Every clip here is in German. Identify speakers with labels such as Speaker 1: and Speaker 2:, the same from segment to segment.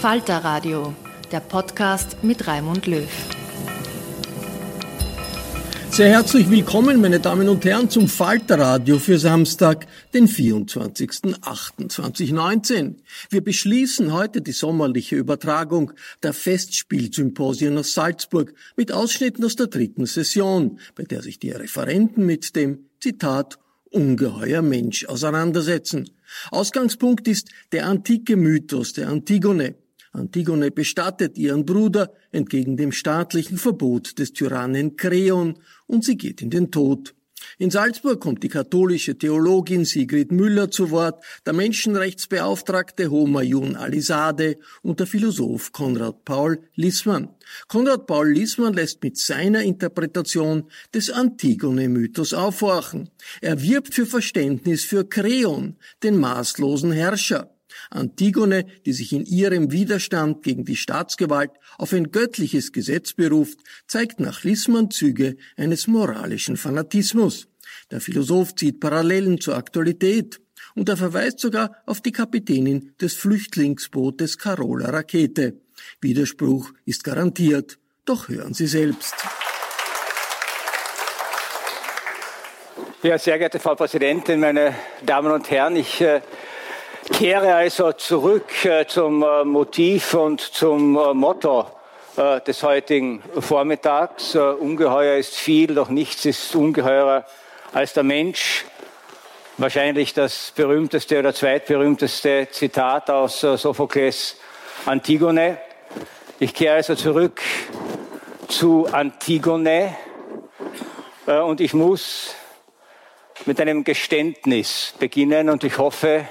Speaker 1: Falter Radio, der Podcast mit Raimund Löw.
Speaker 2: Sehr herzlich willkommen, meine Damen und Herren, zum Falterradio für Samstag, den 24.08.2019. Wir beschließen heute die sommerliche Übertragung der Festspielsymposien aus Salzburg mit Ausschnitten aus der dritten Session, bei der sich die Referenten mit dem, Zitat, ungeheuer Mensch auseinandersetzen. Ausgangspunkt ist der antike Mythos der Antigone. Antigone bestattet ihren Bruder entgegen dem staatlichen Verbot des Tyrannen Kreon und sie geht in den Tod. In Salzburg kommt die katholische Theologin Sigrid Müller zu Wort, der Menschenrechtsbeauftragte Homayun Alisade und der Philosoph Konrad Paul Lissmann. Konrad Paul Lissmann lässt mit seiner Interpretation des Antigone-Mythos aufhorchen. Er wirbt für Verständnis für Kreon, den maßlosen Herrscher. Antigone, die sich in ihrem Widerstand gegen die Staatsgewalt auf ein göttliches Gesetz beruft, zeigt nach Lissmann Züge eines moralischen Fanatismus. Der Philosoph zieht Parallelen zur Aktualität und er verweist sogar auf die Kapitänin des Flüchtlingsbootes Carola Rakete. Widerspruch ist garantiert, doch hören Sie selbst.
Speaker 3: Ja, sehr geehrte Frau Präsidentin, meine Damen und Herren, ich äh, kehre also zurück äh, zum äh, Motiv und zum äh, Motto des heutigen Vormittags. Ungeheuer ist viel, doch nichts ist ungeheurer als der Mensch. Wahrscheinlich das berühmteste oder zweitberühmteste Zitat aus Sophokles Antigone. Ich kehre also zurück zu Antigone und ich muss mit einem Geständnis beginnen und ich hoffe,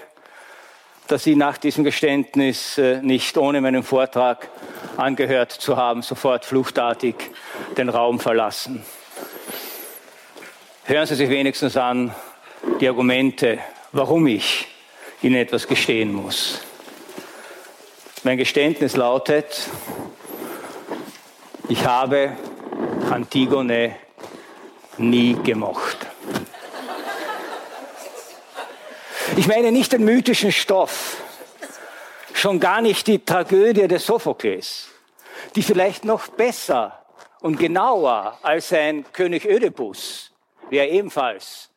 Speaker 3: dass Sie nach diesem Geständnis äh, nicht ohne meinen Vortrag angehört zu haben, sofort fluchtartig den Raum verlassen. Hören Sie sich wenigstens an die Argumente, warum ich Ihnen etwas gestehen muss. Mein Geständnis lautet, ich habe Antigone nie gemocht. Ich meine nicht den mythischen Stoff, schon gar nicht die Tragödie des Sophokles, die vielleicht noch besser und genauer als ein König Ödipus, der ebenfalls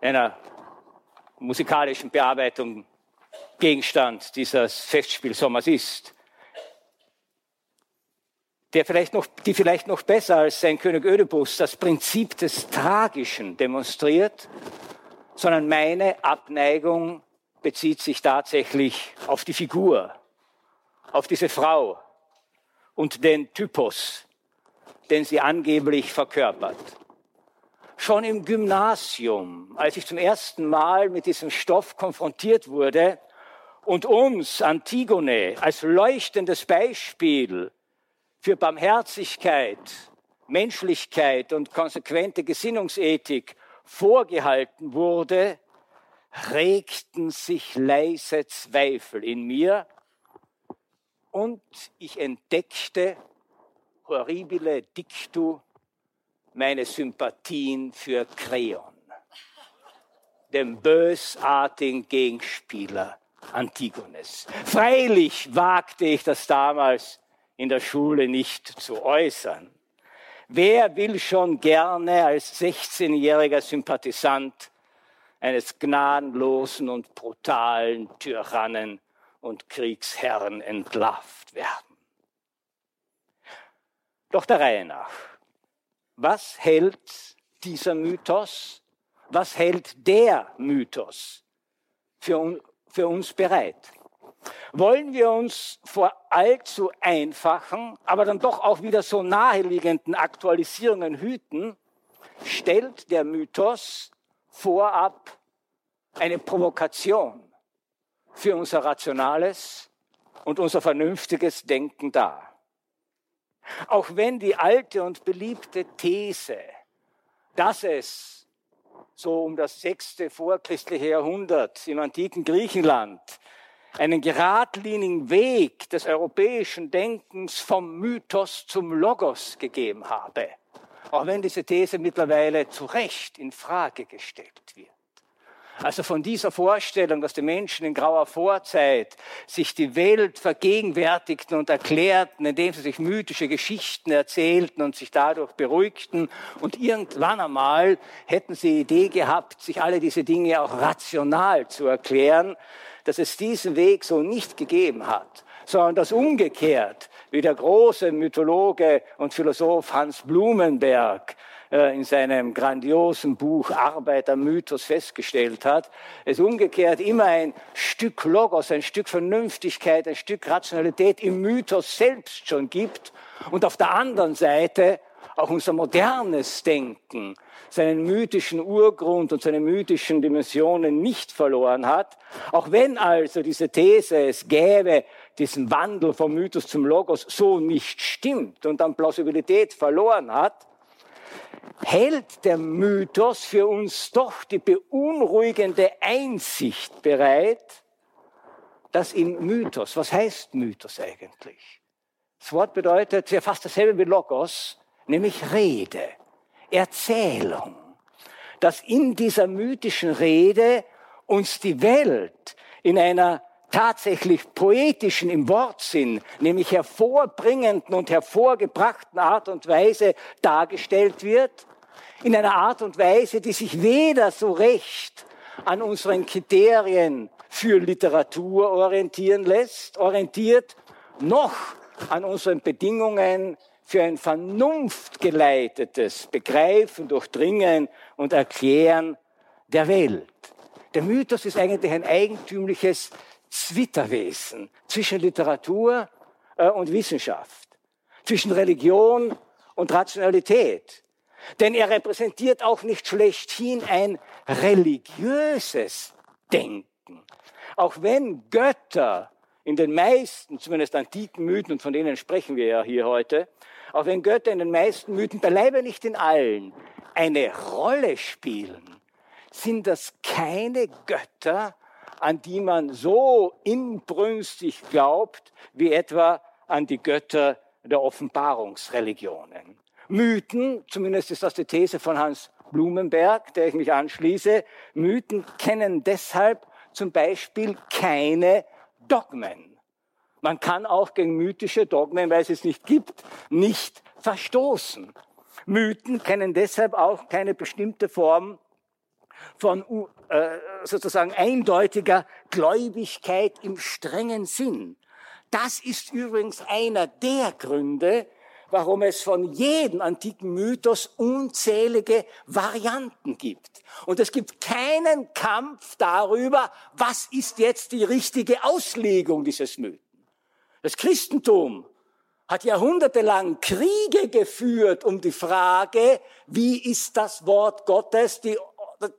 Speaker 3: einer musikalischen Bearbeitung Gegenstand dieses Festspielsommers ist, der vielleicht noch, die vielleicht noch besser als sein König Ödipus das Prinzip des Tragischen demonstriert sondern meine Abneigung bezieht sich tatsächlich auf die Figur, auf diese Frau und den Typus, den sie angeblich verkörpert. Schon im Gymnasium, als ich zum ersten Mal mit diesem Stoff konfrontiert wurde und uns Antigone als leuchtendes Beispiel für Barmherzigkeit, Menschlichkeit und konsequente Gesinnungsethik vorgehalten wurde, regten sich leise Zweifel in mir und ich entdeckte horribile dictu meine Sympathien für Kreon, dem bösartigen Gegenspieler Antigones. Freilich wagte ich das damals in der Schule nicht zu äußern. Wer will schon gerne als 16-jähriger Sympathisant eines gnadenlosen und brutalen Tyrannen und Kriegsherren entlarvt werden? Doch der Reihe nach. Was hält dieser Mythos, was hält der Mythos für, für uns bereit? Wollen wir uns vor allzu einfachen, aber dann doch auch wieder so naheliegenden Aktualisierungen hüten, stellt der Mythos vorab eine Provokation für unser rationales und unser vernünftiges Denken dar. Auch wenn die alte und beliebte These, dass es so um das sechste vorchristliche Jahrhundert im antiken Griechenland einen geradlinigen Weg des europäischen Denkens vom Mythos zum Logos gegeben habe, auch wenn diese These mittlerweile zu Recht in Frage gestellt wird. Also von dieser Vorstellung, dass die Menschen in grauer Vorzeit sich die Welt vergegenwärtigten und erklärten, indem sie sich mythische Geschichten erzählten und sich dadurch beruhigten. Und irgendwann einmal hätten sie die Idee gehabt, sich alle diese Dinge auch rational zu erklären, dass es diesen Weg so nicht gegeben hat, sondern dass umgekehrt, wie der große Mythologe und Philosoph Hans Blumenberg äh, in seinem grandiosen Buch Arbeitermythos festgestellt hat, es umgekehrt immer ein Stück Logos, ein Stück Vernünftigkeit, ein Stück Rationalität im Mythos selbst schon gibt. Und auf der anderen Seite auch unser modernes Denken seinen mythischen Urgrund und seine mythischen Dimensionen nicht verloren hat. Auch wenn also diese These, es gäbe diesen Wandel vom Mythos zum Logos, so nicht stimmt und an Plausibilität verloren hat, hält der Mythos für uns doch die beunruhigende Einsicht bereit, dass im Mythos, was heißt Mythos eigentlich? Das Wort bedeutet ja fast dasselbe wie Logos, nämlich Rede, Erzählung. Dass in dieser mythischen Rede uns die Welt in einer tatsächlich poetischen im Wortsinn, nämlich hervorbringenden und hervorgebrachten Art und Weise dargestellt wird, in einer Art und Weise, die sich weder so recht an unseren Kriterien für Literatur orientieren lässt, orientiert, noch an unseren Bedingungen für ein vernunftgeleitetes Begreifen, Durchdringen und Erklären der Welt. Der Mythos ist eigentlich ein eigentümliches Zwitterwesen zwischen Literatur äh, und Wissenschaft, zwischen Religion und Rationalität. Denn er repräsentiert auch nicht schlechthin ein religiöses Denken. Auch wenn Götter in den meisten, zumindest antiken Mythen, und von denen sprechen wir ja hier heute, auch wenn Götter in den meisten Mythen, beileibe nicht in allen, eine Rolle spielen, sind das keine Götter, an die man so inbrünstig glaubt, wie etwa an die Götter der Offenbarungsreligionen. Mythen, zumindest ist das die These von Hans Blumenberg, der ich mich anschließe, Mythen kennen deshalb zum Beispiel keine Dogmen. Man kann auch gegen mythische Dogmen, weil es es nicht gibt, nicht verstoßen. Mythen kennen deshalb auch keine bestimmte Form von äh, sozusagen eindeutiger Gläubigkeit im strengen Sinn. Das ist übrigens einer der Gründe, warum es von jedem antiken Mythos unzählige Varianten gibt. Und es gibt keinen Kampf darüber, was ist jetzt die richtige Auslegung dieses Mythen. Das Christentum hat jahrhundertelang Kriege geführt um die Frage, wie ist das Wort Gottes, die,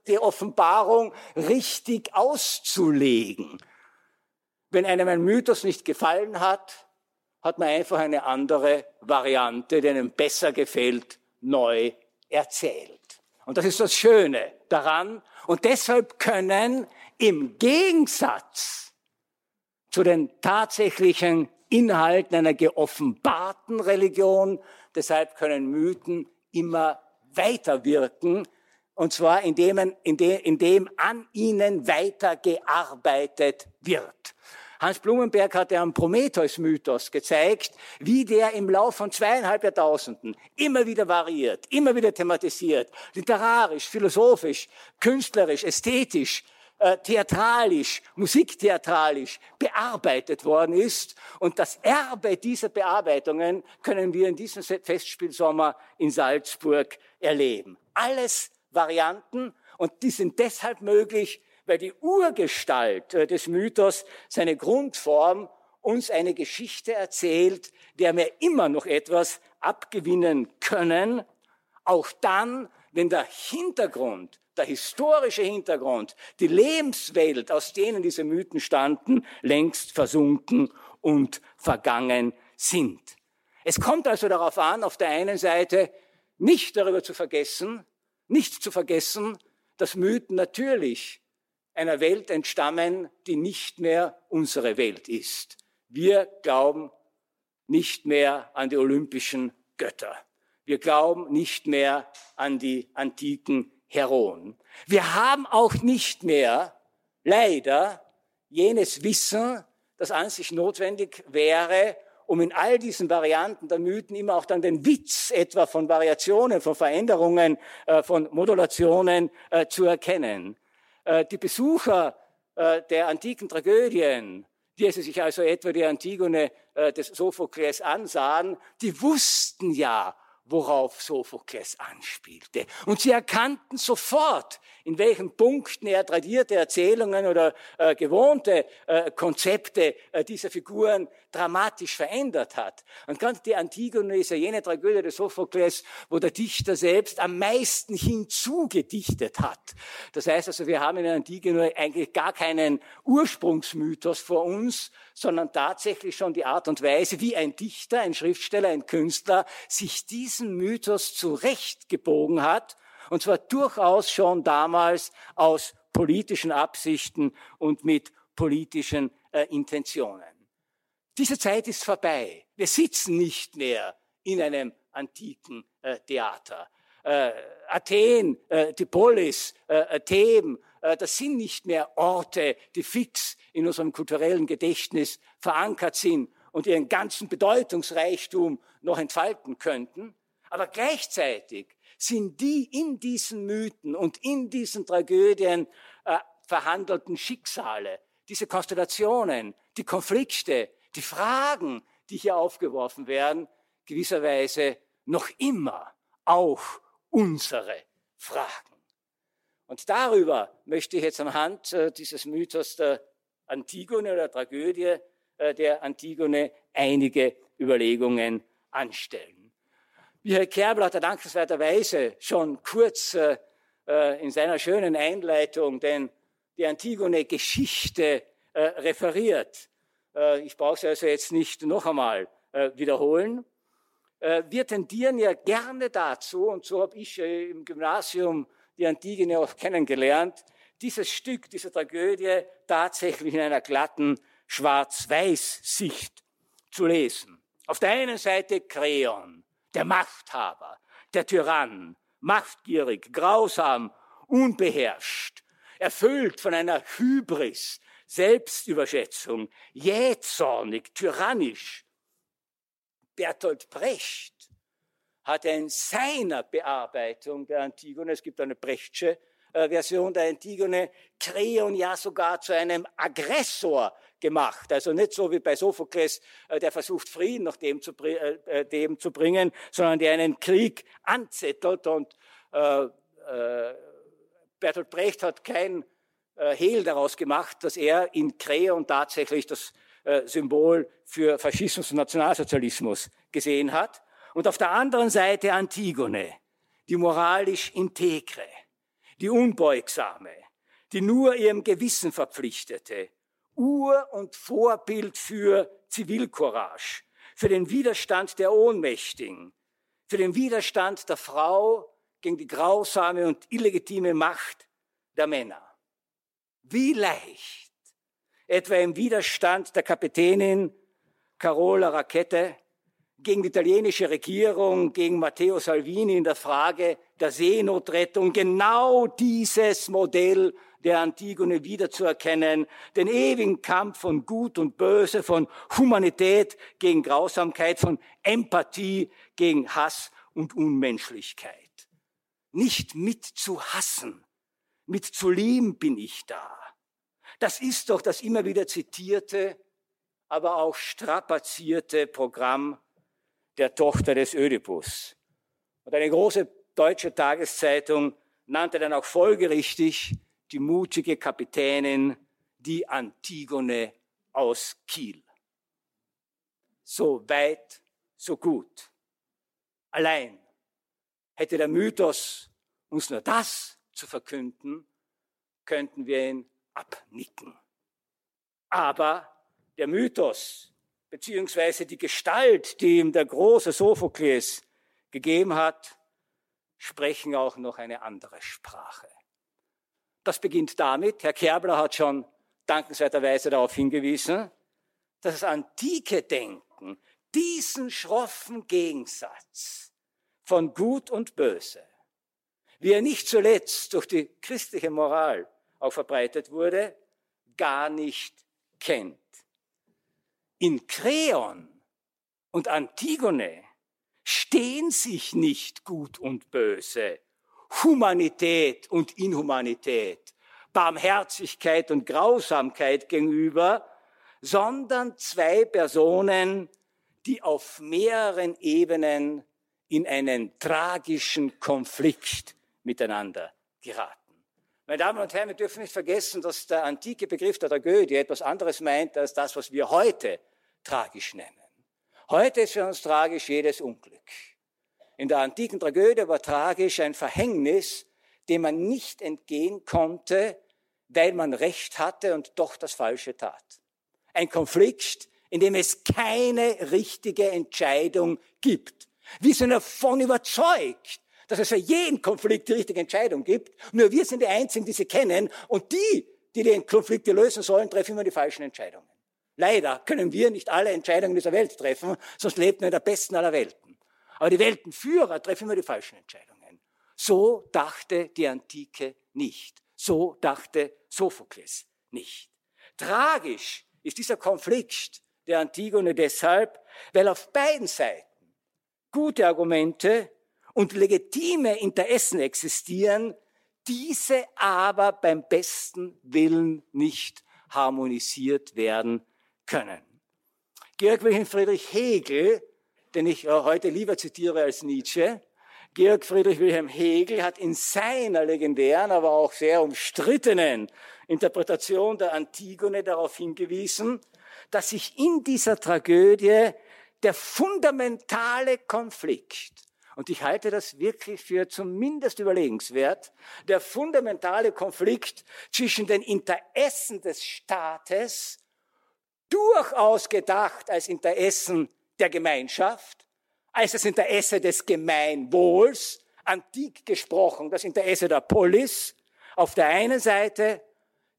Speaker 3: die Offenbarung richtig auszulegen. Wenn einem ein Mythos nicht gefallen hat, hat man einfach eine andere Variante, die einem besser gefällt, neu erzählt. Und das ist das Schöne daran. Und deshalb können im Gegensatz zu den tatsächlichen Inhalten einer geoffenbarten Religion, deshalb können Mythen immer weiter wirken, und zwar indem, indem, indem an ihnen weitergearbeitet wird. Hans Blumenberg hat ja am Prometheus-Mythos gezeigt, wie der im Lauf von zweieinhalb Jahrtausenden immer wieder variiert, immer wieder thematisiert, literarisch, philosophisch, künstlerisch, ästhetisch, äh, theatralisch, musiktheatralisch bearbeitet worden ist. Und das Erbe dieser Bearbeitungen können wir in diesem Festspielsommer in Salzburg erleben. Alles Varianten und die sind deshalb möglich, weil die Urgestalt äh, des Mythos, seine Grundform, uns eine Geschichte erzählt, der wir immer noch etwas abgewinnen können, auch dann, wenn der Hintergrund, der historische Hintergrund, die Lebenswelt, aus denen diese Mythen standen, längst versunken und vergangen sind. Es kommt also darauf an, auf der einen Seite nicht darüber zu vergessen, nicht zu vergessen, dass Mythen natürlich einer Welt entstammen, die nicht mehr unsere Welt ist. Wir glauben nicht mehr an die olympischen Götter. Wir glauben nicht mehr an die antiken Heroen. Wir haben auch nicht mehr, leider, jenes Wissen, das an sich notwendig wäre, um in all diesen Varianten der Mythen immer auch dann den Witz etwa von Variationen, von Veränderungen, äh, von Modulationen äh, zu erkennen. Äh, die Besucher äh, der antiken Tragödien, die sich also etwa die Antigone äh, des Sophokles ansahen, die wussten ja, worauf Sophokles anspielte. Und sie erkannten sofort, in welchen Punkten er tradierte Erzählungen oder äh, gewohnte äh, Konzepte äh, dieser Figuren dramatisch verändert hat. Und gerade die Antigone ist ja jene Tragödie des Sophokles, wo der Dichter selbst am meisten hinzugedichtet hat. Das heißt also, wir haben in der Antigone eigentlich gar keinen Ursprungsmythos vor uns, sondern tatsächlich schon die Art und Weise, wie ein Dichter, ein Schriftsteller, ein Künstler sich diesen Mythos zurechtgebogen hat, und zwar durchaus schon damals aus politischen Absichten und mit politischen äh, Intentionen. Diese Zeit ist vorbei. Wir sitzen nicht mehr in einem antiken äh, Theater. Äh, Athen, äh, die Polis, äh, Theben, äh, das sind nicht mehr Orte, die fix in unserem kulturellen Gedächtnis verankert sind und ihren ganzen Bedeutungsreichtum noch entfalten könnten. Aber gleichzeitig sind die in diesen Mythen und in diesen Tragödien äh, verhandelten Schicksale, diese Konstellationen, die Konflikte, die Fragen, die hier aufgeworfen werden, gewisserweise noch immer auch unsere Fragen. Und darüber möchte ich jetzt anhand äh, dieses Mythos der Antigone oder Tragödie äh, der Antigone einige Überlegungen anstellen. Herr Kerbel hat er dankenswerterweise schon kurz äh, in seiner schönen Einleitung denn die Antigone-Geschichte referiert. Äh, ich brauche sie also jetzt nicht noch einmal äh, wiederholen. Äh, wir tendieren ja gerne dazu, und so habe ich im Gymnasium die Antigone auch kennengelernt, dieses Stück, diese Tragödie tatsächlich in einer glatten Schwarz-Weiß-Sicht zu lesen. Auf der einen Seite Kreon, der Machthaber, der Tyrann, machtgierig, grausam, unbeherrscht, erfüllt von einer Hybris, Selbstüberschätzung, jähzornig, tyrannisch. Bertolt Brecht hat in seiner Bearbeitung der Antigone, es gibt eine Brechtsche äh, Version der Antigone, Kreon ja sogar zu einem Aggressor gemacht. Also nicht so wie bei Sophokles, äh, der versucht, Frieden nach dem zu, äh, äh, dem zu bringen, sondern der einen Krieg anzettelt. Und äh, äh, Bertolt Brecht hat kein äh, Hehl daraus gemacht, dass er in Kreon tatsächlich das äh, Symbol für Faschismus und Nationalsozialismus gesehen hat. Und auf der anderen Seite Antigone, die moralisch integre, die unbeugsame, die nur ihrem Gewissen verpflichtete, Ur- und Vorbild für Zivilcourage, für den Widerstand der Ohnmächtigen, für den Widerstand der Frau gegen die grausame und illegitime Macht der Männer. Wie leicht, etwa im Widerstand der Kapitänin Carola Rackete gegen die italienische Regierung, gegen Matteo Salvini in der Frage der Seenotrettung, genau dieses Modell der Antigone wiederzuerkennen, den ewigen Kampf von Gut und Böse, von Humanität gegen Grausamkeit, von Empathie gegen Hass und Unmenschlichkeit. Nicht mit zu hassen, mit zu lieben bin ich da. Das ist doch das immer wieder zitierte, aber auch strapazierte Programm der Tochter des Ödipus. Und eine große deutsche Tageszeitung nannte dann auch folgerichtig die mutige Kapitänin, die Antigone aus Kiel. So weit, so gut. Allein hätte der Mythos uns nur das zu verkünden, könnten wir ihn abnicken. Aber der Mythos beziehungsweise die Gestalt, die ihm der große Sophokles gegeben hat, sprechen auch noch eine andere Sprache. Das beginnt damit, Herr Kerbler hat schon dankenswerterweise darauf hingewiesen, dass das antike Denken diesen schroffen Gegensatz von Gut und Böse, wie er nicht zuletzt durch die christliche Moral auch verbreitet wurde, gar nicht kennt. In Kreon und Antigone stehen sich nicht Gut und Böse, Humanität und Inhumanität, Barmherzigkeit und Grausamkeit gegenüber, sondern zwei Personen, die auf mehreren Ebenen in einen tragischen Konflikt miteinander geraten. Meine Damen und Herren, wir dürfen nicht vergessen, dass der antike Begriff der Tragödie etwas anderes meint als das, was wir heute tragisch nennen. Heute ist für uns tragisch jedes Unglück. In der antiken Tragödie war tragisch ein Verhängnis, dem man nicht entgehen konnte, weil man Recht hatte und doch das Falsche tat. Ein Konflikt, in dem es keine richtige Entscheidung gibt. Wir sind davon überzeugt, dass es für jeden Konflikt die richtige Entscheidung gibt. Nur wir sind die Einzigen, die sie kennen. Und die, die den Konflikt lösen sollen, treffen immer die falschen Entscheidungen. Leider können wir nicht alle Entscheidungen dieser Welt treffen, sonst lebten wir in der besten aller Welten. Aber die Weltenführer treffen immer die falschen Entscheidungen. So dachte die Antike nicht. So dachte Sophokles nicht. Tragisch ist dieser Konflikt der Antigone deshalb, weil auf beiden Seiten gute Argumente und legitime Interessen existieren, diese aber beim besten Willen nicht harmonisiert werden können. Georg Wilhelm Friedrich Hegel, den ich heute lieber zitiere als Nietzsche, Georg Friedrich Wilhelm Hegel hat in seiner legendären, aber auch sehr umstrittenen Interpretation der Antigone darauf hingewiesen, dass sich in dieser Tragödie der fundamentale Konflikt und ich halte das wirklich für zumindest überlegenswert, der fundamentale Konflikt zwischen den Interessen des Staates, durchaus gedacht als Interessen der Gemeinschaft, als das Interesse des Gemeinwohls, antik gesprochen das Interesse der Polis, auf der einen Seite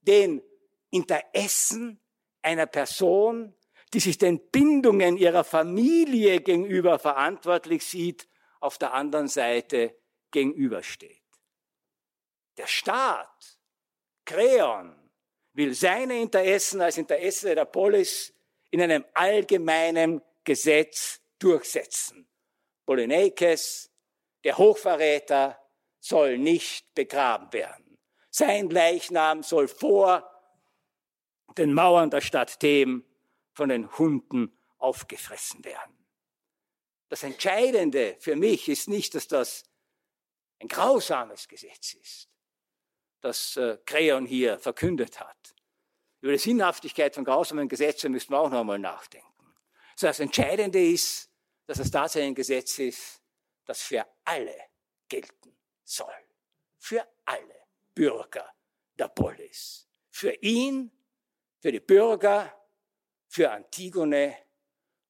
Speaker 3: den Interessen einer Person, die sich den Bindungen ihrer Familie gegenüber verantwortlich sieht, auf der anderen Seite gegenübersteht. Der Staat, Kreon, will seine Interessen als Interesse der Polis in einem allgemeinen Gesetz durchsetzen. Polyneikes, der Hochverräter, soll nicht begraben werden. Sein Leichnam soll vor den Mauern der Stadt Them von den Hunden aufgefressen werden. Das Entscheidende für mich ist nicht, dass das ein grausames Gesetz ist, das äh, Kreon hier verkündet hat. Über die Sinnhaftigkeit von grausamen Gesetzen müssen wir auch noch einmal nachdenken. So, das Entscheidende ist, dass es tatsächlich ein Gesetz ist, das für alle gelten soll. Für alle Bürger der Polis. Für ihn, für die Bürger, für Antigone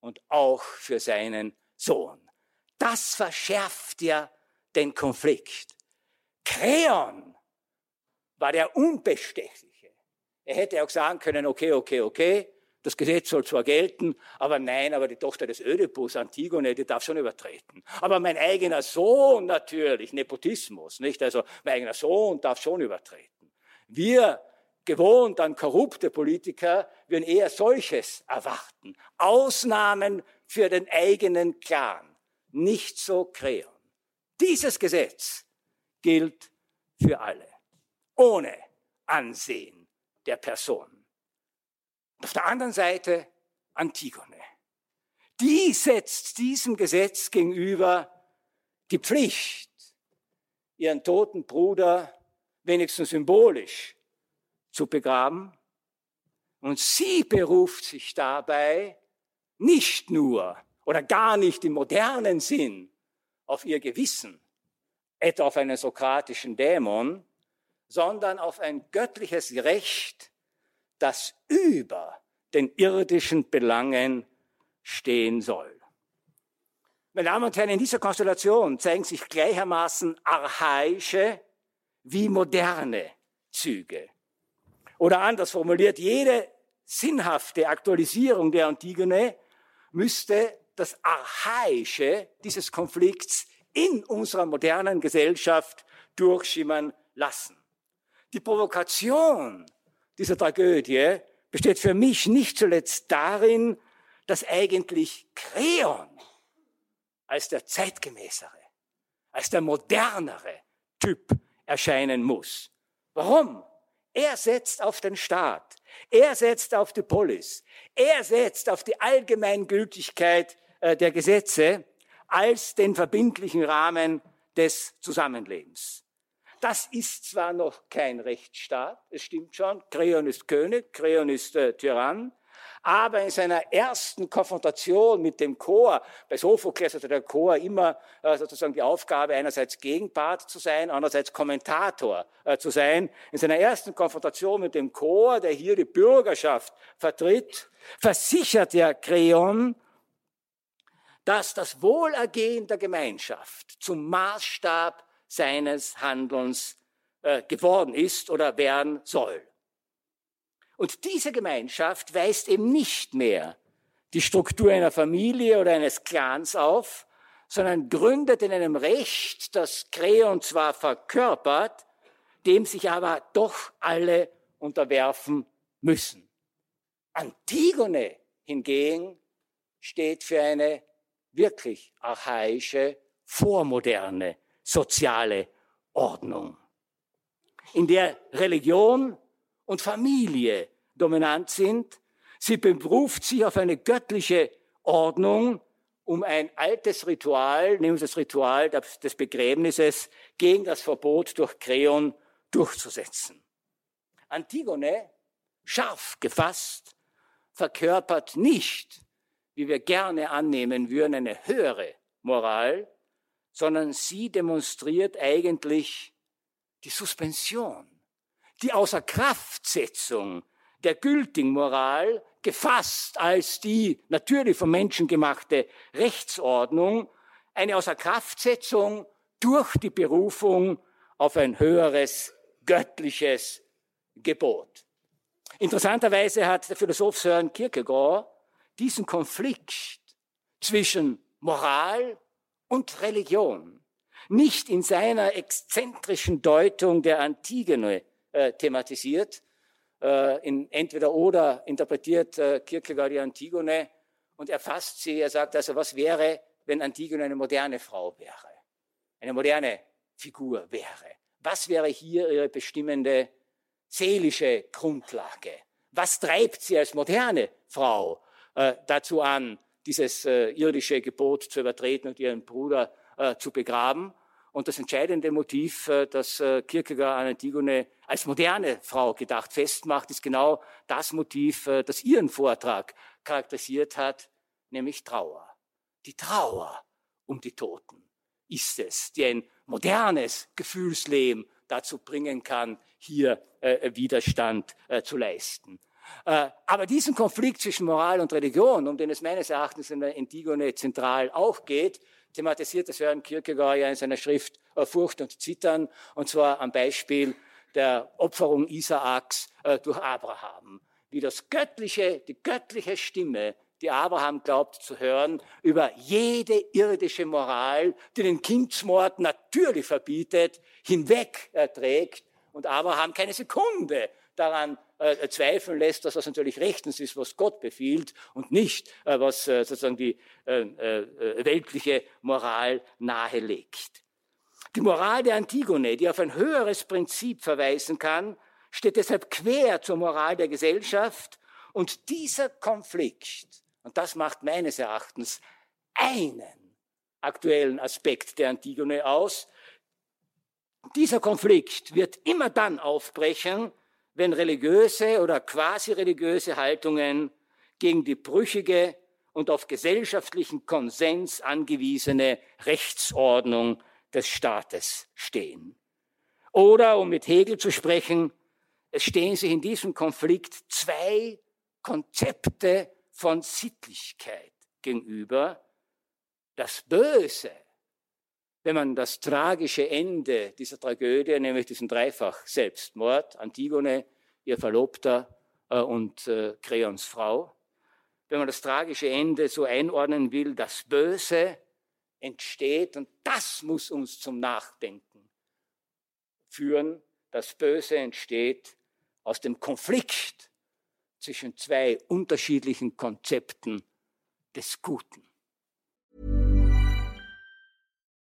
Speaker 3: und auch für seinen Sohn. Das verschärft ja den Konflikt. Kreon war der Unbestechliche. Er hätte auch sagen können, okay, okay, okay, das Gesetz soll zwar gelten, aber nein, aber die Tochter des Ödipus, Antigone, die darf schon übertreten. Aber mein eigener Sohn natürlich, Nepotismus, nicht? Also mein eigener Sohn darf schon übertreten. Wir, gewohnt an korrupte Politiker, würden eher solches erwarten. Ausnahmen für den eigenen Clan. Nicht so Kreon. Dieses Gesetz gilt für alle. Ohne Ansehen der Person. Auf der anderen Seite Antigone. Die setzt diesem Gesetz gegenüber die Pflicht, ihren toten Bruder wenigstens symbolisch zu begraben. Und sie beruft sich dabei nicht nur oder gar nicht im modernen Sinn auf ihr Gewissen, etwa auf einen sokratischen Dämon, sondern auf ein göttliches Recht, das über den irdischen Belangen stehen soll. Meine Damen und Herren, in dieser Konstellation zeigen sich gleichermaßen archaische wie moderne Züge. Oder anders formuliert, jede sinnhafte Aktualisierung der Antigone müsste das Archaische dieses Konflikts in unserer modernen Gesellschaft durchschimmern lassen. Die Provokation dieser Tragödie besteht für mich nicht zuletzt darin, dass eigentlich Kreon als der zeitgemäßere, als der modernere Typ erscheinen muss. Warum? Er setzt auf den Staat. Er setzt auf die Polis. Er setzt auf die Allgemeingültigkeit äh, der Gesetze als den verbindlichen Rahmen des Zusammenlebens. Das ist zwar noch kein Rechtsstaat, es stimmt schon, Kreon ist König, Kreon ist äh, Tyrann, aber in seiner ersten Konfrontation mit dem Chor, bei Sophokles hatte der Chor immer äh, sozusagen die Aufgabe, einerseits Gegenpart zu sein, andererseits Kommentator äh, zu sein. In seiner ersten Konfrontation mit dem Chor, der hier die Bürgerschaft vertritt, versichert der Kreon, dass das Wohlergehen der Gemeinschaft zum Maßstab seines Handelns äh, geworden ist oder werden soll. Und diese Gemeinschaft weist eben nicht mehr die Struktur einer Familie oder eines Clans auf, sondern gründet in einem Recht, das Kreon zwar verkörpert, dem sich aber doch alle unterwerfen müssen. Antigone hingegen steht für eine wirklich archaische, vormoderne soziale Ordnung, in der Religion und Familie dominant sind. Sie beruft sich auf eine göttliche Ordnung, um ein altes Ritual, nämlich das Ritual des Begräbnisses, gegen das Verbot durch Kreon durchzusetzen. Antigone, scharf gefasst, verkörpert nicht, wie wir gerne annehmen würden, eine höhere Moral, sondern sie demonstriert eigentlich die Suspension, die Außerkraftsetzung der gültigen Moral, gefasst als die natürlich vom Menschen gemachte Rechtsordnung, eine Außerkraftsetzung durch die Berufung auf ein höheres göttliches Gebot. Interessanterweise hat der Philosoph Søren Kierkegaard diesen Konflikt zwischen Moral und Religion nicht in seiner exzentrischen Deutung der Antigone äh, thematisiert. Äh, in entweder oder interpretiert äh, Kierkegaard die Antigone und erfasst sie. Er sagt also, was wäre, wenn Antigone eine moderne Frau wäre, eine moderne Figur wäre? Was wäre hier ihre bestimmende seelische Grundlage? Was treibt sie als moderne Frau äh, dazu an, dieses äh, irdische Gebot zu übertreten und ihren Bruder äh, zu begraben. Und das entscheidende Motiv, äh, das äh, Kierkegaard an Antigone als moderne Frau gedacht festmacht, ist genau das Motiv, äh, das ihren Vortrag charakterisiert hat, nämlich Trauer. Die Trauer um die Toten ist es, die ein modernes Gefühlsleben dazu bringen kann, hier äh, Widerstand äh, zu leisten. Äh, aber diesen Konflikt zwischen Moral und Religion, um den es meines Erachtens in der Antigone zentral auch geht, thematisiert das Sören Kierkegaard ja in seiner Schrift Furcht und Zittern, und zwar am Beispiel der Opferung Isaaks äh, durch Abraham. Wie das göttliche, die göttliche Stimme, die Abraham glaubt zu hören, über jede irdische Moral, die den Kindsmord natürlich verbietet, hinweg erträgt und Abraham keine Sekunde daran äh, zweifeln lässt, dass das natürlich rechtens ist, was Gott befiehlt und nicht, äh, was äh, sozusagen die äh, äh, weltliche Moral nahelegt. Die Moral der Antigone, die auf ein höheres Prinzip verweisen kann, steht deshalb quer zur Moral der Gesellschaft und dieser Konflikt, und das macht meines Erachtens einen aktuellen Aspekt der Antigone aus, dieser Konflikt wird immer dann aufbrechen, wenn religiöse oder quasi religiöse Haltungen gegen die brüchige und auf gesellschaftlichen Konsens angewiesene Rechtsordnung des Staates stehen. Oder, um mit Hegel zu sprechen, es stehen sich in diesem Konflikt zwei Konzepte von Sittlichkeit gegenüber. Das Böse, wenn man das tragische Ende dieser Tragödie, nämlich diesen Dreifach-Selbstmord, Antigone, ihr Verlobter äh, und äh, Kreons Frau, wenn man das tragische Ende so einordnen will, das Böse entsteht, und das muss uns zum Nachdenken führen, das Böse entsteht aus dem Konflikt zwischen zwei unterschiedlichen Konzepten des Guten.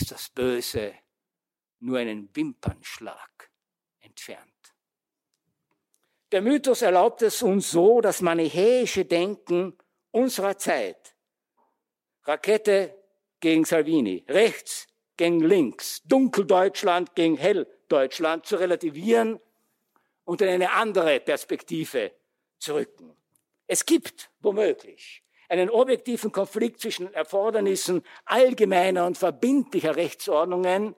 Speaker 3: ist das Böse nur einen Wimpernschlag entfernt. Der Mythos erlaubt es uns so, das manichäische Denken unserer Zeit, Rakete gegen Salvini, rechts gegen links, Dunkeldeutschland gegen Helldeutschland zu relativieren und in eine andere Perspektive zu rücken. Es gibt womöglich einen objektiven Konflikt zwischen Erfordernissen allgemeiner und verbindlicher Rechtsordnungen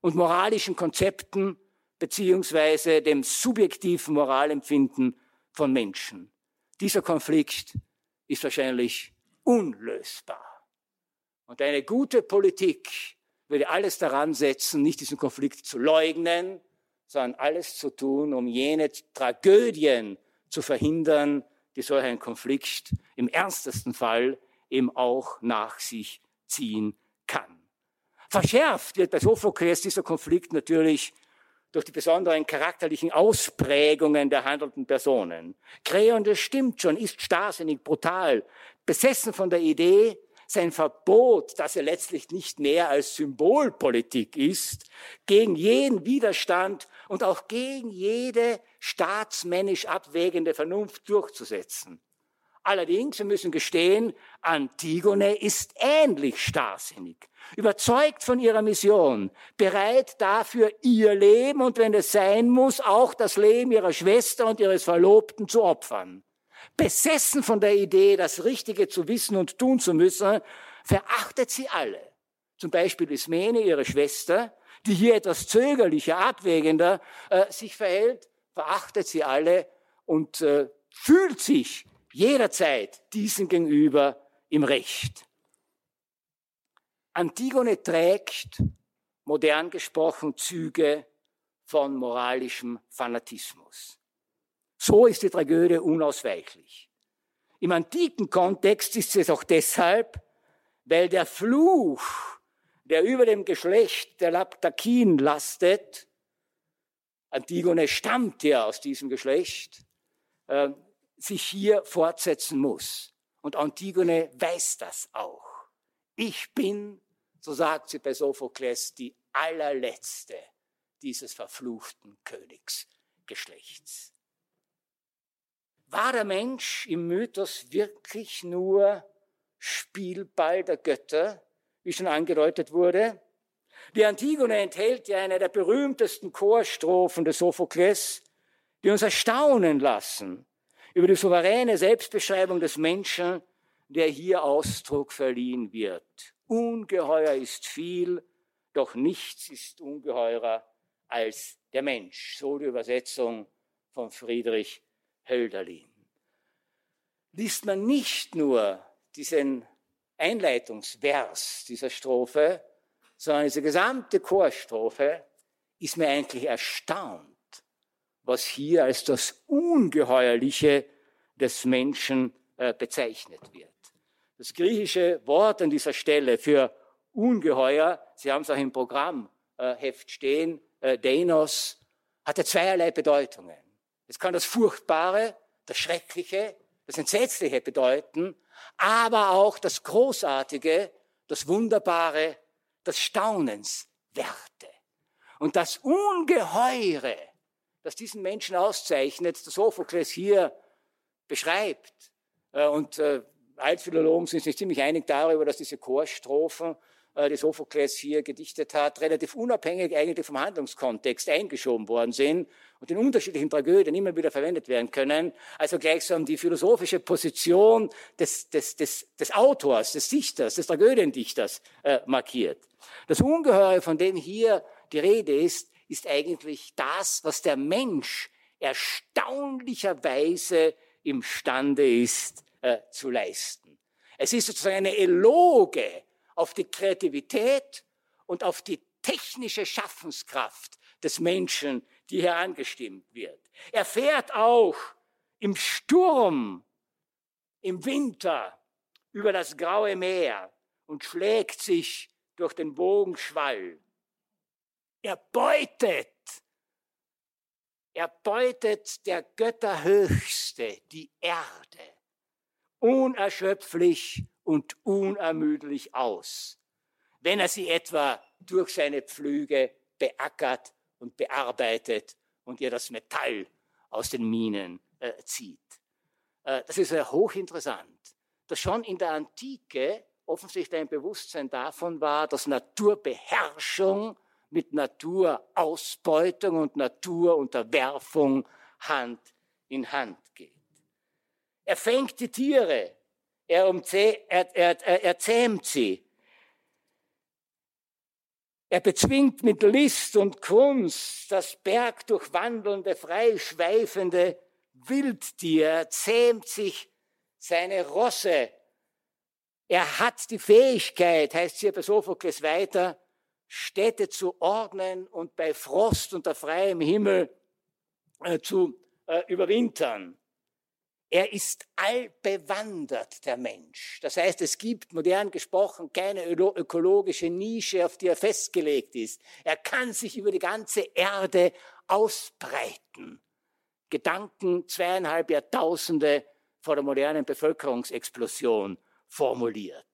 Speaker 3: und moralischen Konzepten beziehungsweise dem subjektiven Moralempfinden von Menschen. Dieser Konflikt ist wahrscheinlich unlösbar. Und eine gute Politik würde alles daran setzen, nicht diesen Konflikt zu leugnen, sondern alles zu tun, um jene Tragödien zu verhindern, die solch ein Konflikt im ernstesten Fall eben auch nach sich ziehen kann. Verschärft wird bei Sophokles dieser Konflikt natürlich durch die besonderen charakterlichen Ausprägungen der handelnden Personen. Creon, das stimmt schon, ist starrsinnig, brutal, besessen von der Idee, sein Verbot, das er letztlich nicht mehr als Symbolpolitik ist, gegen jeden Widerstand und auch gegen jede staatsmännisch abwägende Vernunft durchzusetzen. Allerdings, wir müssen gestehen, Antigone ist ähnlich starrsinnig, überzeugt von ihrer Mission, bereit dafür ihr Leben und wenn es sein muss, auch das Leben ihrer Schwester und ihres Verlobten zu opfern. Besessen von der Idee, das Richtige zu wissen und tun zu müssen, verachtet sie alle. Zum Beispiel Ismene, ihre Schwester, die hier etwas zögerlicher, abwägender äh, sich verhält, verachtet sie alle und äh, fühlt sich jederzeit diesen gegenüber im Recht. Antigone trägt, modern gesprochen, Züge von moralischem Fanatismus. So ist die Tragödie unausweichlich. Im antiken Kontext ist es auch deshalb, weil der Fluch, der über dem Geschlecht der Laptakin lastet, Antigone stammt ja aus diesem Geschlecht, äh, sich hier fortsetzen muss. Und Antigone weiß das auch. Ich bin, so sagt sie bei Sophokles, die allerletzte dieses verfluchten Königsgeschlechts. War der Mensch im Mythos wirklich nur Spielball der Götter, wie schon angedeutet wurde? Die Antigone enthält ja eine der berühmtesten Chorstrophen des Sophokles, die uns erstaunen lassen über die souveräne Selbstbeschreibung des Menschen, der hier Ausdruck verliehen wird. Ungeheuer ist viel, doch nichts ist ungeheurer als der Mensch. So die Übersetzung von Friedrich Hölderlin. Liest man nicht nur diesen Einleitungsvers dieser Strophe, sondern diese gesamte Chorstrophe, ist mir eigentlich erstaunt, was hier als das Ungeheuerliche des Menschen äh, bezeichnet wird. Das griechische Wort an dieser Stelle für Ungeheuer, Sie haben es auch im Programmheft stehen, äh, Denos, hat ja zweierlei Bedeutungen. Es kann das Furchtbare, das Schreckliche, das Entsetzliche bedeuten, aber auch das Großartige, das Wunderbare, das Staunenswerte. Und das Ungeheure, das diesen Menschen auszeichnet, der Sophokles hier beschreibt. Äh, und äh, Altphilologen sind sich ziemlich einig darüber, dass diese Chorstrophen äh, die Sophokles hier gedichtet hat, relativ unabhängig eigentlich vom Handlungskontext eingeschoben worden sind und in unterschiedlichen Tragödien immer wieder verwendet werden können. Also gleichsam die philosophische Position des, des, des, des Autors, des Dichters, des Tragödiendichters äh, markiert. Das Ungeheure, von dem hier die Rede ist, ist eigentlich das, was der Mensch erstaunlicherweise imstande ist äh, zu leisten. Es ist sozusagen eine Eloge auf die Kreativität und auf die technische Schaffenskraft des Menschen, die hier angestimmt wird. Er fährt auch im Sturm, im Winter über das graue Meer und schlägt sich durch den Bogenschwall. Er beutet, er beutet der Götter Höchste, die Erde, unerschöpflich und unermüdlich aus, wenn er sie etwa durch seine Pflüge beackert und bearbeitet und ihr das Metall aus den Minen äh, zieht. Äh, das ist sehr hochinteressant, dass schon in der Antike offensichtlich ein Bewusstsein davon war, dass Naturbeherrschung mit Naturausbeutung und Naturunterwerfung Hand in Hand geht. Er fängt die Tiere, er, er, er, er zähmt sie. Er bezwingt mit List und Kunst das bergdurchwandelnde, freischweifende Wildtier. Er zähmt sich seine Rosse. Er hat die Fähigkeit, heißt hier bei Sophokles weiter, Städte zu ordnen und bei Frost unter freiem Himmel äh, zu äh, überwintern. Er ist allbewandert, der Mensch. Das heißt, es gibt, modern gesprochen, keine ökologische Nische, auf die er festgelegt ist. Er kann sich über die ganze Erde ausbreiten. Gedanken zweieinhalb Jahrtausende vor der modernen Bevölkerungsexplosion formuliert.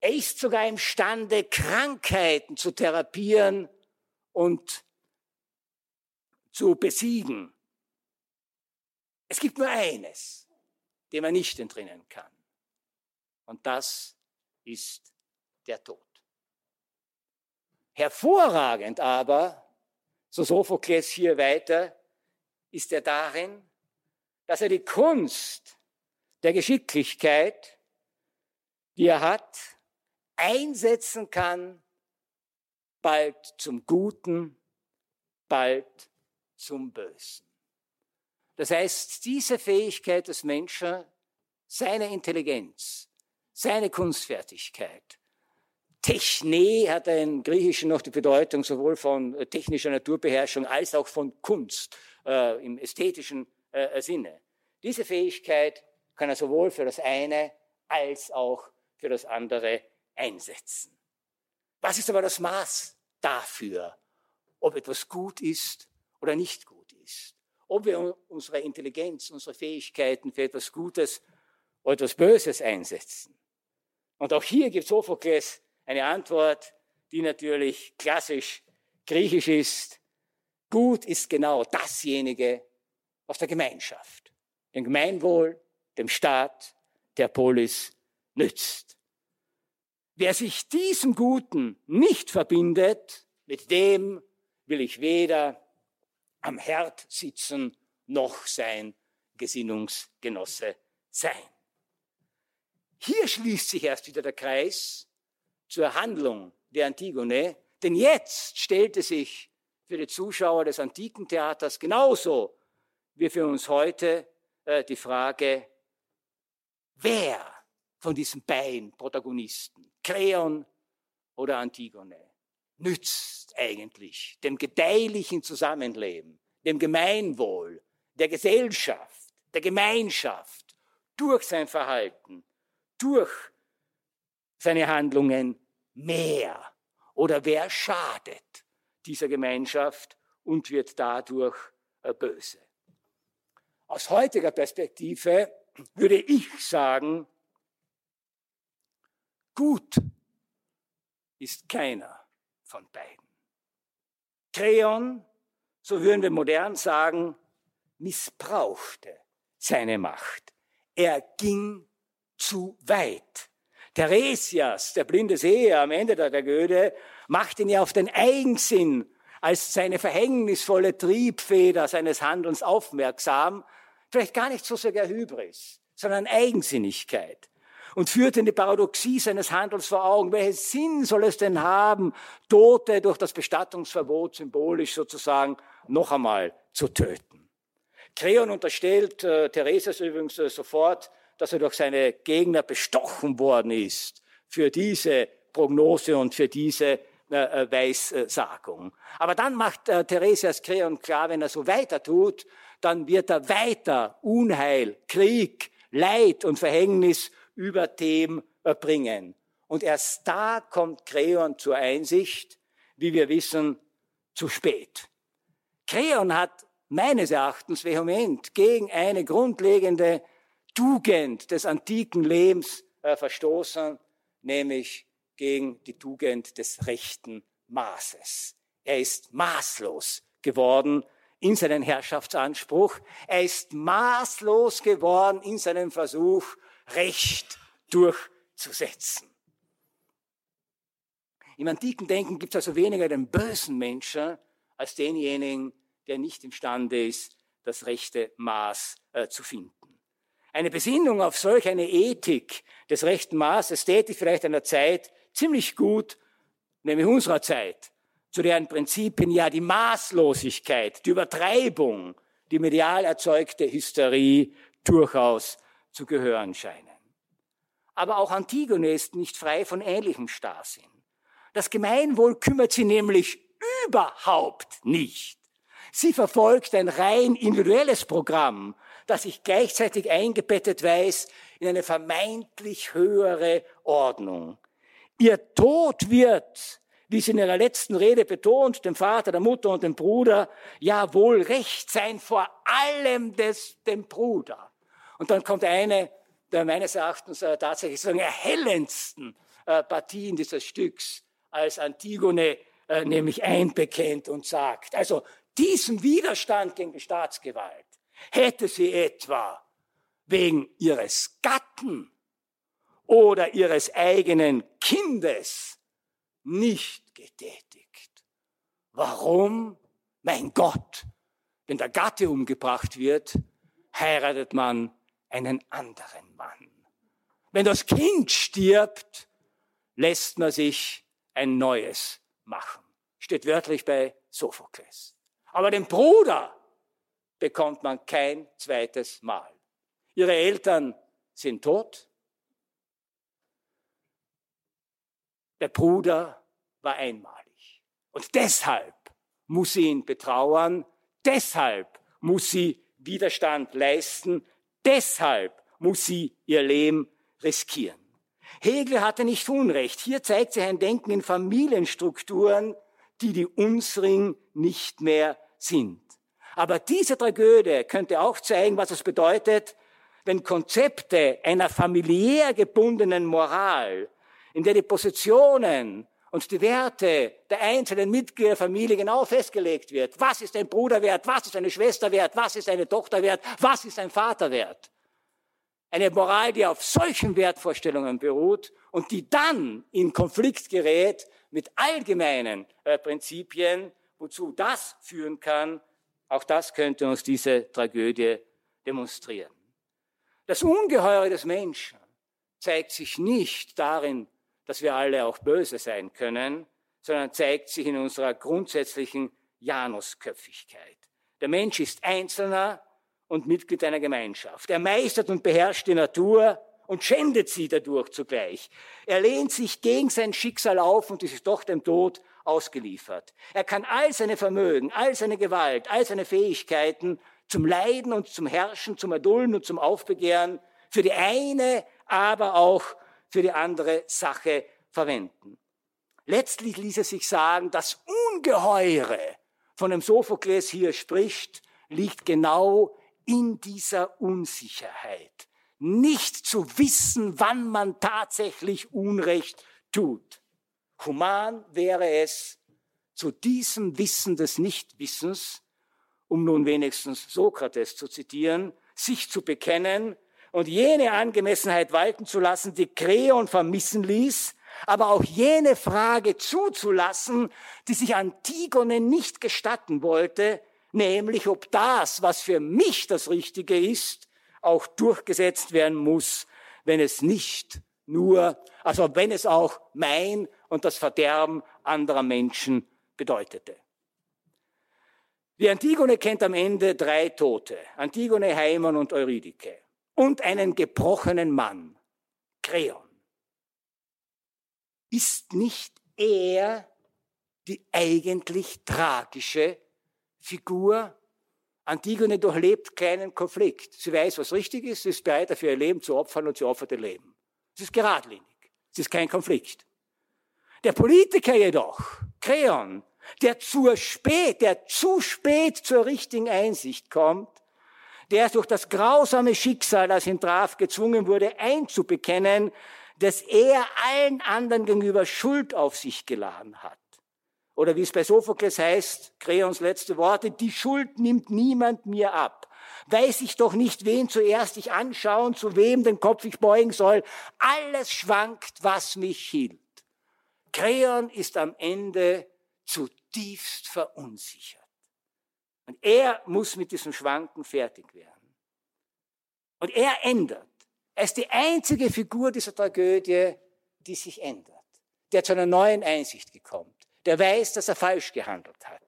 Speaker 3: Er ist sogar imstande, Krankheiten zu therapieren und zu besiegen. Es gibt nur eines, dem man nicht entrinnen kann. Und das ist der Tod. Hervorragend aber, so Sophokles hier weiter, ist er darin, dass er die Kunst der Geschicklichkeit, die er hat, einsetzen kann, bald zum Guten, bald zum Bösen. Das heißt, diese Fähigkeit des Menschen, seine Intelligenz, seine Kunstfertigkeit, Techne hat im Griechischen noch die Bedeutung sowohl von technischer Naturbeherrschung als auch von Kunst äh, im ästhetischen äh, Sinne. Diese Fähigkeit kann er sowohl für das eine als auch für das andere einsetzen. Was ist aber das Maß dafür, ob etwas gut ist oder nicht gut ist? Ob wir unsere Intelligenz, unsere Fähigkeiten für etwas Gutes oder etwas Böses einsetzen. Und auch hier gibt Sophokles eine Antwort, die natürlich klassisch griechisch ist. Gut ist genau dasjenige aus der Gemeinschaft, dem Gemeinwohl, dem Staat, der Polis nützt. Wer sich diesem Guten nicht verbindet, mit dem will ich weder am Herd sitzen noch sein Gesinnungsgenosse sein. Hier schließt sich erst wieder der Kreis zur Handlung der Antigone, denn jetzt stellte sich für die Zuschauer des antiken Theaters genauso wie für uns heute äh, die Frage, wer von diesen beiden Protagonisten, Kreon oder Antigone, nützt eigentlich dem gedeihlichen Zusammenleben, dem Gemeinwohl, der Gesellschaft, der Gemeinschaft durch sein Verhalten, durch seine Handlungen mehr oder wer schadet dieser Gemeinschaft und wird dadurch äh, böse. Aus heutiger Perspektive würde ich sagen, gut ist keiner von beiden. Kreon, so würden wir modern sagen, missbrauchte seine Macht. Er ging zu weit. Theresias, der blinde Seher am Ende der Tragödie, macht ihn ja auf den Eigensinn als seine verhängnisvolle Triebfeder seines Handelns aufmerksam. Vielleicht gar nicht so sehr Hybris, sondern Eigensinnigkeit. Und führt in die Paradoxie seines Handelns vor Augen. Welchen Sinn soll es denn haben, Tote durch das Bestattungsverbot symbolisch sozusagen noch einmal zu töten? Creon unterstellt äh, Theresias übrigens äh, sofort, dass er durch seine Gegner bestochen worden ist für diese Prognose und für diese äh, äh Weissagung. Aber dann macht äh, Theresias Creon klar, wenn er so weiter tut, dann wird er weiter Unheil, Krieg, Leid und Verhängnis über dem bringen. Und erst da kommt Creon zur Einsicht, wie wir wissen, zu spät. Creon hat meines Erachtens vehement gegen eine grundlegende Tugend des antiken Lebens äh, verstoßen, nämlich gegen die Tugend des rechten Maßes. Er ist maßlos geworden in seinem Herrschaftsanspruch. Er ist maßlos geworden in seinem Versuch, Recht durchzusetzen. Im antiken Denken gibt es also weniger den bösen Menschen als denjenigen, der nicht imstande ist, das rechte Maß äh, zu finden. Eine Besinnung auf solch eine Ethik des rechten Maßes täte vielleicht einer Zeit ziemlich gut, nämlich unserer Zeit, zu deren Prinzipien ja die Maßlosigkeit, die Übertreibung, die medial erzeugte Hysterie durchaus zu gehören scheinen. Aber auch Antigone ist nicht frei von ähnlichem Starrsinn. Das Gemeinwohl kümmert sie nämlich überhaupt nicht. Sie verfolgt ein rein individuelles Programm, das sich gleichzeitig eingebettet weiß in eine vermeintlich höhere Ordnung. Ihr Tod wird, wie sie in ihrer letzten Rede betont, dem Vater, der Mutter und dem Bruder, ja wohl recht sein vor allem des, dem Bruder. Und dann kommt eine der meines Erachtens äh, tatsächlich sagen, erhellendsten äh, Partien dieses Stücks, als Antigone äh, nämlich einbekennt und sagt, also diesen Widerstand gegen die Staatsgewalt, hätte sie etwa wegen ihres Gatten oder ihres eigenen Kindes nicht getätigt. Warum? Mein Gott, wenn der Gatte umgebracht wird, heiratet man einen anderen Mann. Wenn das Kind stirbt, lässt man sich ein neues machen. Steht wörtlich bei Sophokles. Aber den Bruder bekommt man kein zweites Mal. Ihre Eltern sind tot. Der Bruder war einmalig. Und deshalb muss sie ihn betrauern, deshalb muss sie Widerstand leisten, deshalb muss sie ihr Leben riskieren. Hegel hatte nicht Unrecht. Hier zeigt sich ein Denken in Familienstrukturen, die die unsring nicht mehr sind. Aber diese Tragödie könnte auch zeigen, was es bedeutet, wenn Konzepte einer familiär gebundenen Moral, in der die Positionen und die Werte der einzelnen Mitglieder der Familie genau festgelegt wird. Was ist ein Bruder wert? Was ist eine Schwester wert? Was ist eine Tochter wert? Was ist ein Vater wert? Eine Moral, die auf solchen Wertvorstellungen beruht und die dann in Konflikt gerät mit allgemeinen äh, Prinzipien, wozu das führen kann, auch das könnte uns diese Tragödie demonstrieren. Das Ungeheure des Menschen zeigt sich nicht darin, dass wir alle auch böse sein können, sondern zeigt sich in unserer grundsätzlichen Janusköpfigkeit. Der Mensch ist Einzelner und Mitglied einer Gemeinschaft. Er meistert und beherrscht die Natur und schändet sie dadurch zugleich. Er lehnt sich gegen sein Schicksal auf und ist doch dem Tod ausgeliefert. Er kann all seine Vermögen, all seine Gewalt, all seine Fähigkeiten zum Leiden und zum Herrschen, zum Erdulden und zum Aufbegehren für die eine, aber auch für die andere Sache verwenden. Letztlich ließ er sich sagen, das Ungeheure, von dem Sophokles hier spricht, liegt genau in dieser Unsicherheit. Nicht zu wissen, wann man tatsächlich Unrecht tut. Human wäre es, zu diesem Wissen des Nichtwissens, um nun wenigstens Sokrates zu zitieren, sich zu bekennen und jene Angemessenheit walten zu lassen, die Kreon vermissen ließ, aber auch jene Frage zuzulassen, die sich Antigone nicht gestatten wollte, nämlich ob das, was für mich das Richtige ist, auch durchgesetzt werden muss, wenn es nicht nur, also wenn es auch mein und das Verderben anderer Menschen bedeutete. Die Antigone kennt am Ende drei Tote. Antigone, Heimann und Eurydike und einen gebrochenen Mann, Kreon. Ist nicht er die eigentlich tragische Figur? Antigone durchlebt keinen Konflikt. Sie weiß, was richtig ist, sie ist bereit, dafür ihr Leben zu opfern und sie opfert ihr Leben. Es ist geradlinig. Es ist kein Konflikt. Der Politiker jedoch, Kreon, der zu spät, der zu spät zur richtigen Einsicht kommt, der durch das grausame Schicksal, das ihn traf, gezwungen wurde, einzubekennen, dass er allen anderen gegenüber Schuld auf sich geladen hat. Oder wie es bei Sophokles heißt, Kreons letzte Worte, die Schuld nimmt niemand mir ab. Weiß ich doch nicht, wen zuerst ich anschauen, zu wem den Kopf ich beugen soll. Alles schwankt, was mich hielt. Kreon ist am Ende zutiefst verunsichert. Und er muss mit diesem Schwanken fertig werden. Und er ändert. Er ist die einzige Figur dieser Tragödie, die sich ändert. Der zu einer neuen Einsicht gekommen. Der weiß, dass er falsch gehandelt hat.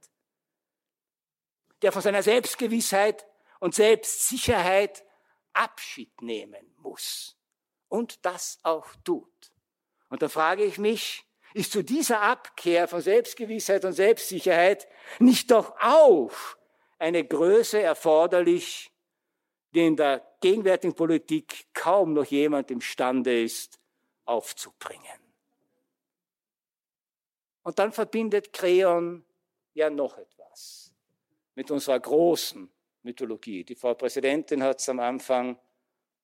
Speaker 3: Der von seiner Selbstgewissheit und Selbstsicherheit Abschied nehmen muss. Und das auch tut. Und da frage ich mich, ist zu dieser Abkehr von Selbstgewissheit und Selbstsicherheit nicht doch auch eine Größe erforderlich, die in der gegenwärtigen Politik kaum noch jemand imstande ist aufzubringen. Und dann verbindet Kreon ja noch etwas mit unserer großen Mythologie. Die Frau Präsidentin hat es am Anfang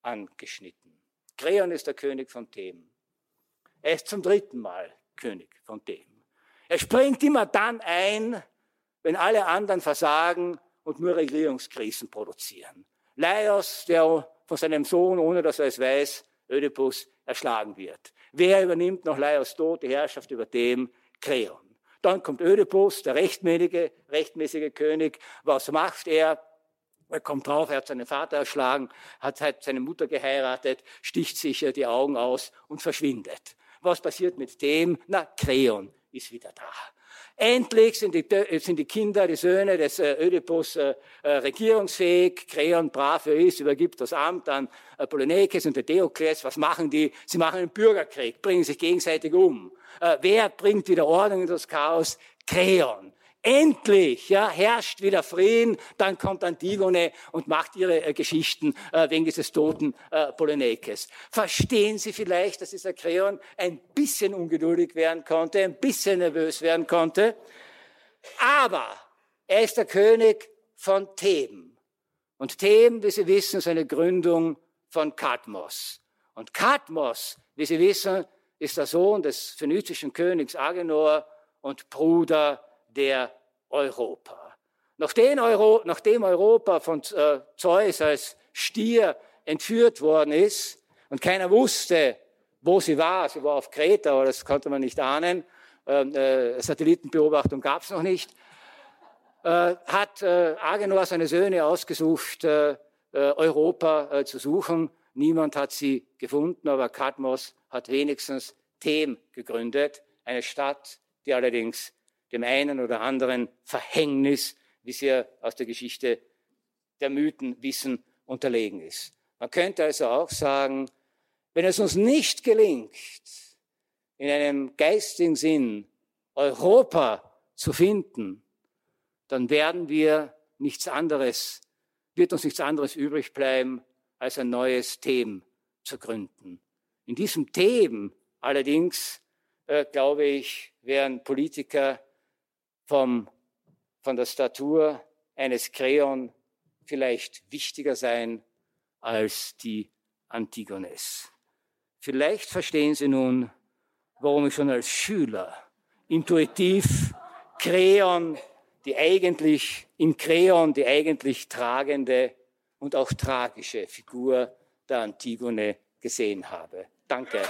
Speaker 3: angeschnitten. Kreon ist der König von Themen. Er ist zum dritten Mal König von Themen. Er springt immer dann ein, wenn alle anderen versagen und nur Regierungskrisen produzieren. Laios, der von seinem Sohn, ohne dass er es weiß, Ödipus erschlagen wird. Wer übernimmt nach Laios Tod die Herrschaft über dem? Kreon. Dann kommt Ödipus, der rechtmäßige, rechtmäßige König. Was macht er? Er kommt drauf, er hat seinen Vater erschlagen, hat seine Mutter geheiratet, sticht sich die Augen aus und verschwindet. Was passiert mit dem? Na, Kreon ist wieder da. Endlich sind die, sind die Kinder, die Söhne des äh, Ödipus äh, äh, regierungsfähig. Kreon, brav er ist, übergibt das Amt an äh, Polynekes und Theokles. Was machen die? Sie machen einen Bürgerkrieg, bringen sich gegenseitig um. Äh, wer bringt wieder Ordnung in das Chaos? Kreon. Endlich ja, herrscht wieder Frieden, dann kommt Antigone und macht ihre äh, Geschichten äh, wegen dieses toten äh, Polynekes. Verstehen Sie vielleicht, dass dieser Kreon ein bisschen ungeduldig werden konnte, ein bisschen nervös werden konnte? Aber er ist der König von Theben. Und Theben, wie Sie wissen, ist eine Gründung von Kadmos. Und Kadmos, wie Sie wissen, ist der Sohn des phönizischen Königs Agenor und Bruder der Europa. Nachdem, Euro, nachdem Europa von äh, Zeus als Stier entführt worden ist und keiner wusste, wo sie war, sie war auf Kreta, aber das konnte man nicht ahnen, ähm, äh, Satellitenbeobachtung gab es noch nicht, äh, hat Agenor seine Söhne ausgesucht, Europa zu suchen. Niemand hat sie gefunden, aber Kadmos hat wenigstens Them gegründet, eine Stadt, die allerdings dem einen oder anderen Verhängnis, wie sie aus der Geschichte der Mythen wissen, unterlegen ist. Man könnte also auch sagen, wenn es uns nicht gelingt, in einem geistigen Sinn Europa zu finden, dann werden wir nichts anderes, wird uns nichts anderes übrig bleiben, als ein neues Thema zu gründen. In diesem Thema allerdings, äh, glaube ich, werden Politiker vom, von der Statur eines Kreon vielleicht wichtiger sein als die Antigones. Vielleicht verstehen Sie nun, warum ich schon als Schüler intuitiv Kreon, die eigentlich, in Kreon die eigentlich tragende und auch tragische Figur der Antigone gesehen habe. Danke.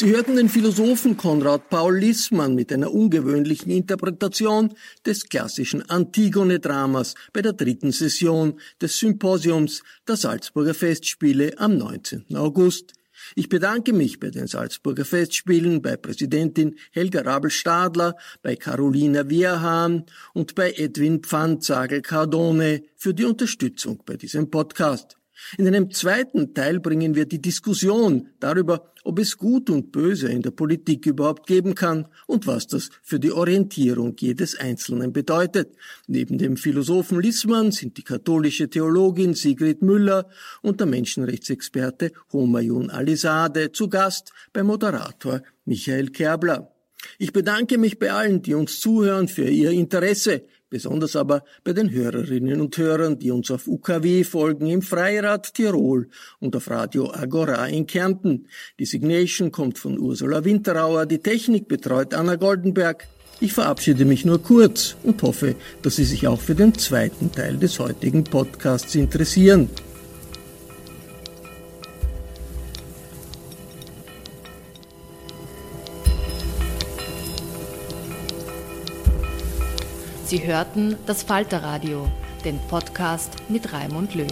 Speaker 2: Sie hörten den Philosophen Konrad Paul Lissmann mit einer ungewöhnlichen Interpretation des klassischen Antigone-Dramas bei der dritten Session des Symposiums der Salzburger Festspiele am 19. August. Ich bedanke mich bei den Salzburger Festspielen, bei Präsidentin Helga Rabel-Stadler, bei Carolina Wierhahn und bei Edwin Pfanzagel-Cardone für die Unterstützung bei diesem Podcast. In einem zweiten Teil bringen wir die Diskussion darüber, ob es Gut und Böse in der Politik überhaupt geben kann und was das für die Orientierung jedes Einzelnen bedeutet. Neben dem Philosophen Lissmann sind die katholische Theologin Sigrid Müller und der Menschenrechtsexperte Homayun Alisade zu Gast bei Moderator Michael Kerbler. Ich bedanke mich bei allen, die uns zuhören, für ihr Interesse besonders aber bei den Hörerinnen und Hörern, die uns auf UKW folgen im Freirad Tirol und auf Radio Agora in Kärnten. Die Signation kommt von Ursula Winterauer, die Technik betreut Anna Goldenberg. Ich verabschiede mich nur kurz und hoffe, dass Sie sich auch für den zweiten Teil des heutigen Podcasts interessieren.
Speaker 1: Sie hörten das Falterradio, den Podcast mit Raimund Löw.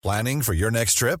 Speaker 4: Planning for your next trip?